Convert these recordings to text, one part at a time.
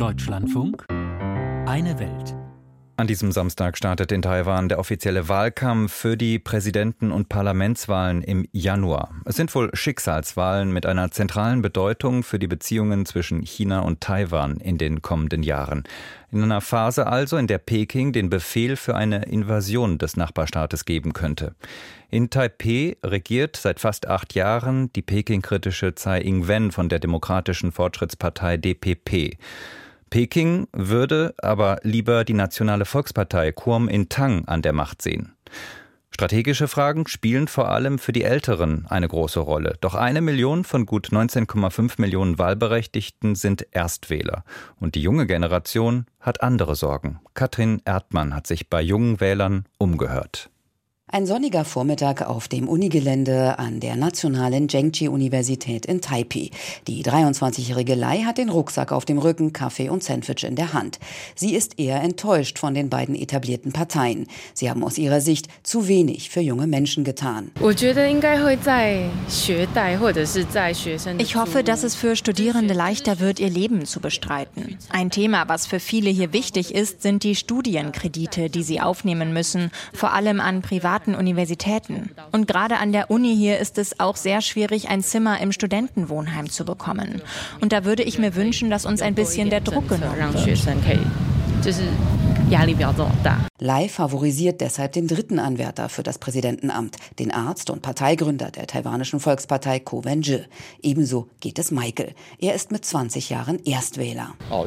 Deutschlandfunk Eine Welt. An diesem Samstag startet in Taiwan der offizielle Wahlkampf für die Präsidenten- und Parlamentswahlen im Januar. Es sind wohl Schicksalswahlen mit einer zentralen Bedeutung für die Beziehungen zwischen China und Taiwan in den kommenden Jahren. In einer Phase also, in der Peking den Befehl für eine Invasion des Nachbarstaates geben könnte. In Taipeh regiert seit fast acht Jahren die Peking-kritische Tsai Ing-wen von der Demokratischen Fortschrittspartei DPP. Peking würde aber lieber die Nationale Volkspartei Kuomintang an der Macht sehen. Strategische Fragen spielen vor allem für die Älteren eine große Rolle. Doch eine Million von gut 19,5 Millionen Wahlberechtigten sind Erstwähler. Und die junge Generation hat andere Sorgen. Katrin Erdmann hat sich bei jungen Wählern umgehört. Ein sonniger Vormittag auf dem Unigelände an der Nationalen Zhengji-Universität in Taipei. Die 23-jährige Lai hat den Rucksack auf dem Rücken, Kaffee und Sandwich in der Hand. Sie ist eher enttäuscht von den beiden etablierten Parteien. Sie haben aus ihrer Sicht zu wenig für junge Menschen getan. Ich hoffe, dass es für Studierende leichter wird, ihr Leben zu bestreiten. Ein Thema, was für viele hier wichtig ist, sind die Studienkredite, die sie aufnehmen müssen, vor allem an privaten privaten Universitäten. Und gerade an der Uni hier ist es auch sehr schwierig, ein Zimmer im Studentenwohnheim zu bekommen. Und da würde ich mir wünschen, dass uns ein bisschen der Druck genommen wird. Lai favorisiert deshalb den dritten Anwärter für das Präsidentenamt, den Arzt und Parteigründer der taiwanischen Volkspartei Ko Wen-je. Ebenso geht es Michael. Er ist mit 20 Jahren Erstwähler. 哦，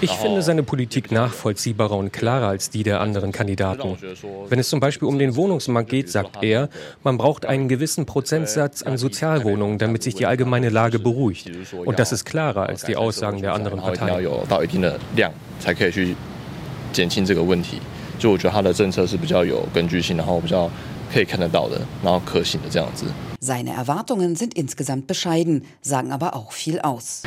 ich finde seine Politik nachvollziehbarer und klarer als die der anderen Kandidaten. Wenn es zum Beispiel um den Wohnungsmarkt geht, sagt er, man braucht einen gewissen Prozentsatz an Sozialwohnungen, damit sich die allgemeine Lage beruhigt. Und das ist klarer als die Aussagen der anderen Parteien. 减轻这个问题，就我觉得他的政策是比较有根据性，然后比较可以看得到的，然后可行的这样子。seine Erwartungen sind insgesamt bescheiden, sagen aber auch viel aus.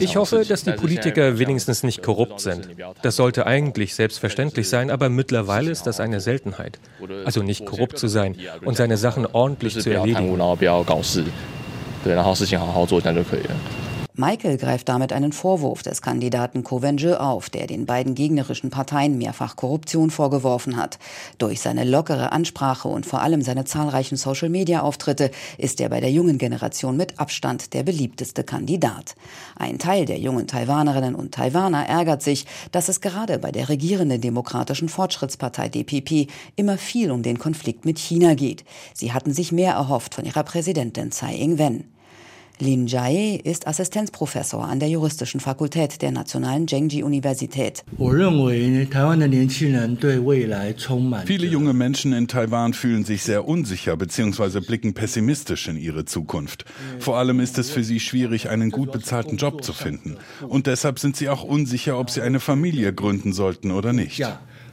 Ich hoffe, dass die Politiker wenigstens nicht korrupt sind. Das sollte eigentlich selbstverständlich sein, aber mittlerweile ist das eine Seltenheit. Also nicht korrupt zu sein und seine Sachen ordentlich zu erledigen. Michael greift damit einen Vorwurf des Kandidaten Covenge auf, der den beiden gegnerischen Parteien mehrfach Korruption vorgeworfen hat. Durch seine lockere Ansprache und vor allem seine zahlreichen Social-Media-Auftritte ist er bei der jungen Generation mit Abstand der beliebteste Kandidat. Ein Teil der jungen Taiwanerinnen und Taiwaner ärgert sich, dass es gerade bei der regierenden Demokratischen Fortschrittspartei DPP immer viel um den Konflikt mit China geht. Sie hatten sich mehr erhofft von ihrer Präsidentin Tsai Ing-wen. Lin Jae ist Assistenzprofessor an der Juristischen Fakultät der Nationalen Zhengji-Universität. Viele junge Menschen in Taiwan fühlen sich sehr unsicher bzw. blicken pessimistisch in ihre Zukunft. Vor allem ist es für sie schwierig, einen gut bezahlten Job zu finden. Und deshalb sind sie auch unsicher, ob sie eine Familie gründen sollten oder nicht.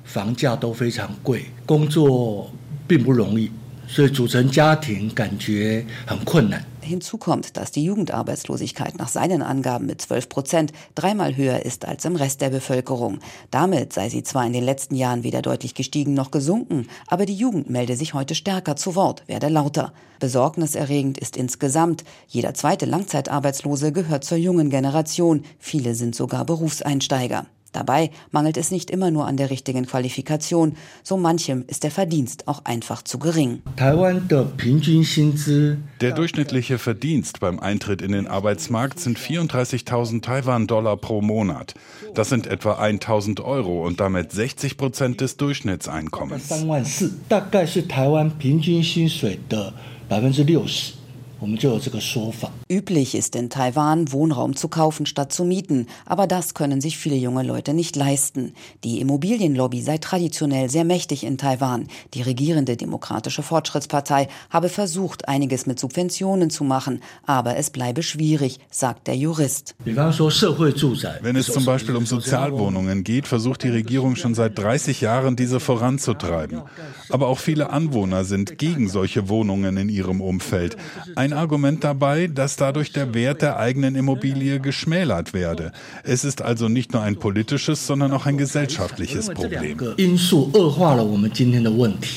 房价都非常贵，工作并不容易， 所以组成家庭感觉很困难。Hinzu kommt, dass die Jugendarbeitslosigkeit nach seinen Angaben mit 12 Prozent dreimal höher ist als im Rest der Bevölkerung. Damit sei sie zwar in den letzten Jahren weder deutlich gestiegen noch gesunken, aber die Jugend melde sich heute stärker zu Wort, werde lauter. Besorgniserregend ist insgesamt, jeder zweite Langzeitarbeitslose gehört zur jungen Generation, viele sind sogar Berufseinsteiger. Dabei mangelt es nicht immer nur an der richtigen Qualifikation, so manchem ist der Verdienst auch einfach zu gering. Der durchschnittliche Verdienst beim Eintritt in den Arbeitsmarkt sind 34.000 Taiwan-Dollar pro Monat. Das sind etwa 1.000 Euro und damit 60 Prozent des Durchschnittseinkommens. Üblich ist in Taiwan, Wohnraum zu kaufen statt zu mieten, aber das können sich viele junge Leute nicht leisten. Die Immobilienlobby sei traditionell sehr mächtig in Taiwan. Die regierende Demokratische Fortschrittspartei habe versucht, einiges mit Subventionen zu machen, aber es bleibe schwierig, sagt der Jurist. Wenn es zum Beispiel um Sozialwohnungen geht, versucht die Regierung schon seit 30 Jahren, diese voranzutreiben. Aber auch viele Anwohner sind gegen solche Wohnungen in ihrem Umfeld. Ein Ein Argument dabei, dass dadurch der Wert der eigenen Immobilie geschmälert werde. Es ist also nicht nur ein politisches, sondern auch ein gesellschaftliches Problem.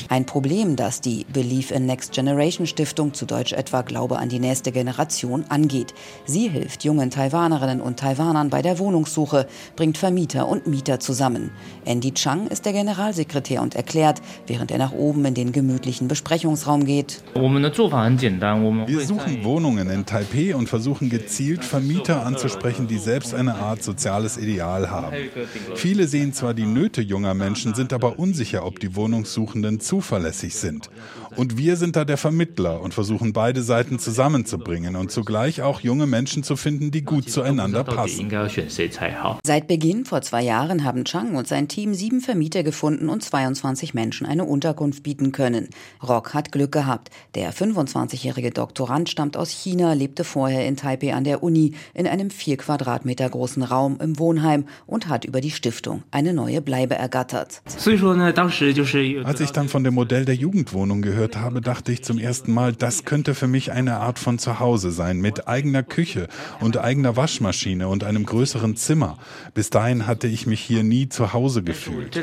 Ein Problem, das die Believe in Next Generation Stiftung, zu Deutsch etwa Glaube an die nächste Generation, angeht. Sie hilft jungen Taiwanerinnen und Taiwanern bei der Wohnungssuche, bringt Vermieter und Mieter zusammen. Andy Chang ist der Generalsekretär und erklärt, während er nach oben in den gemütlichen Besprechungsraum geht. Wir suchen Wohnungen in Taipei und versuchen gezielt Vermieter anzusprechen, die selbst eine Art soziales Ideal haben. Viele sehen zwar die Nöte junger Menschen, sind aber unsicher, ob die Wohnungssuchenden zuverlässig sind. Und wir sind da der Vermittler und versuchen beide Seiten zusammenzubringen und zugleich auch junge Menschen zu finden, die gut zueinander passen. Seit Beginn vor zwei Jahren haben Chang und sein Team sieben Vermieter gefunden und 22 Menschen eine Unterkunft bieten können. Rock hat Glück gehabt. Der 25-jährige Doktorand stammt aus China, lebte vorher in Taipei an der Uni in einem vier Quadratmeter großen Raum im Wohnheim und hat über die Stiftung eine neue Bleibe ergattert. Als ich dann von dem Modell der Jugendwohnung gehört habe, dachte ich zum ersten Mal, das könnte für mich eine Art von Zuhause sein, mit eigener Küche und eigener Waschmaschine und einem größeren Zimmer. Bis dahin hatte ich mich hier nie zu Hause gefühlt.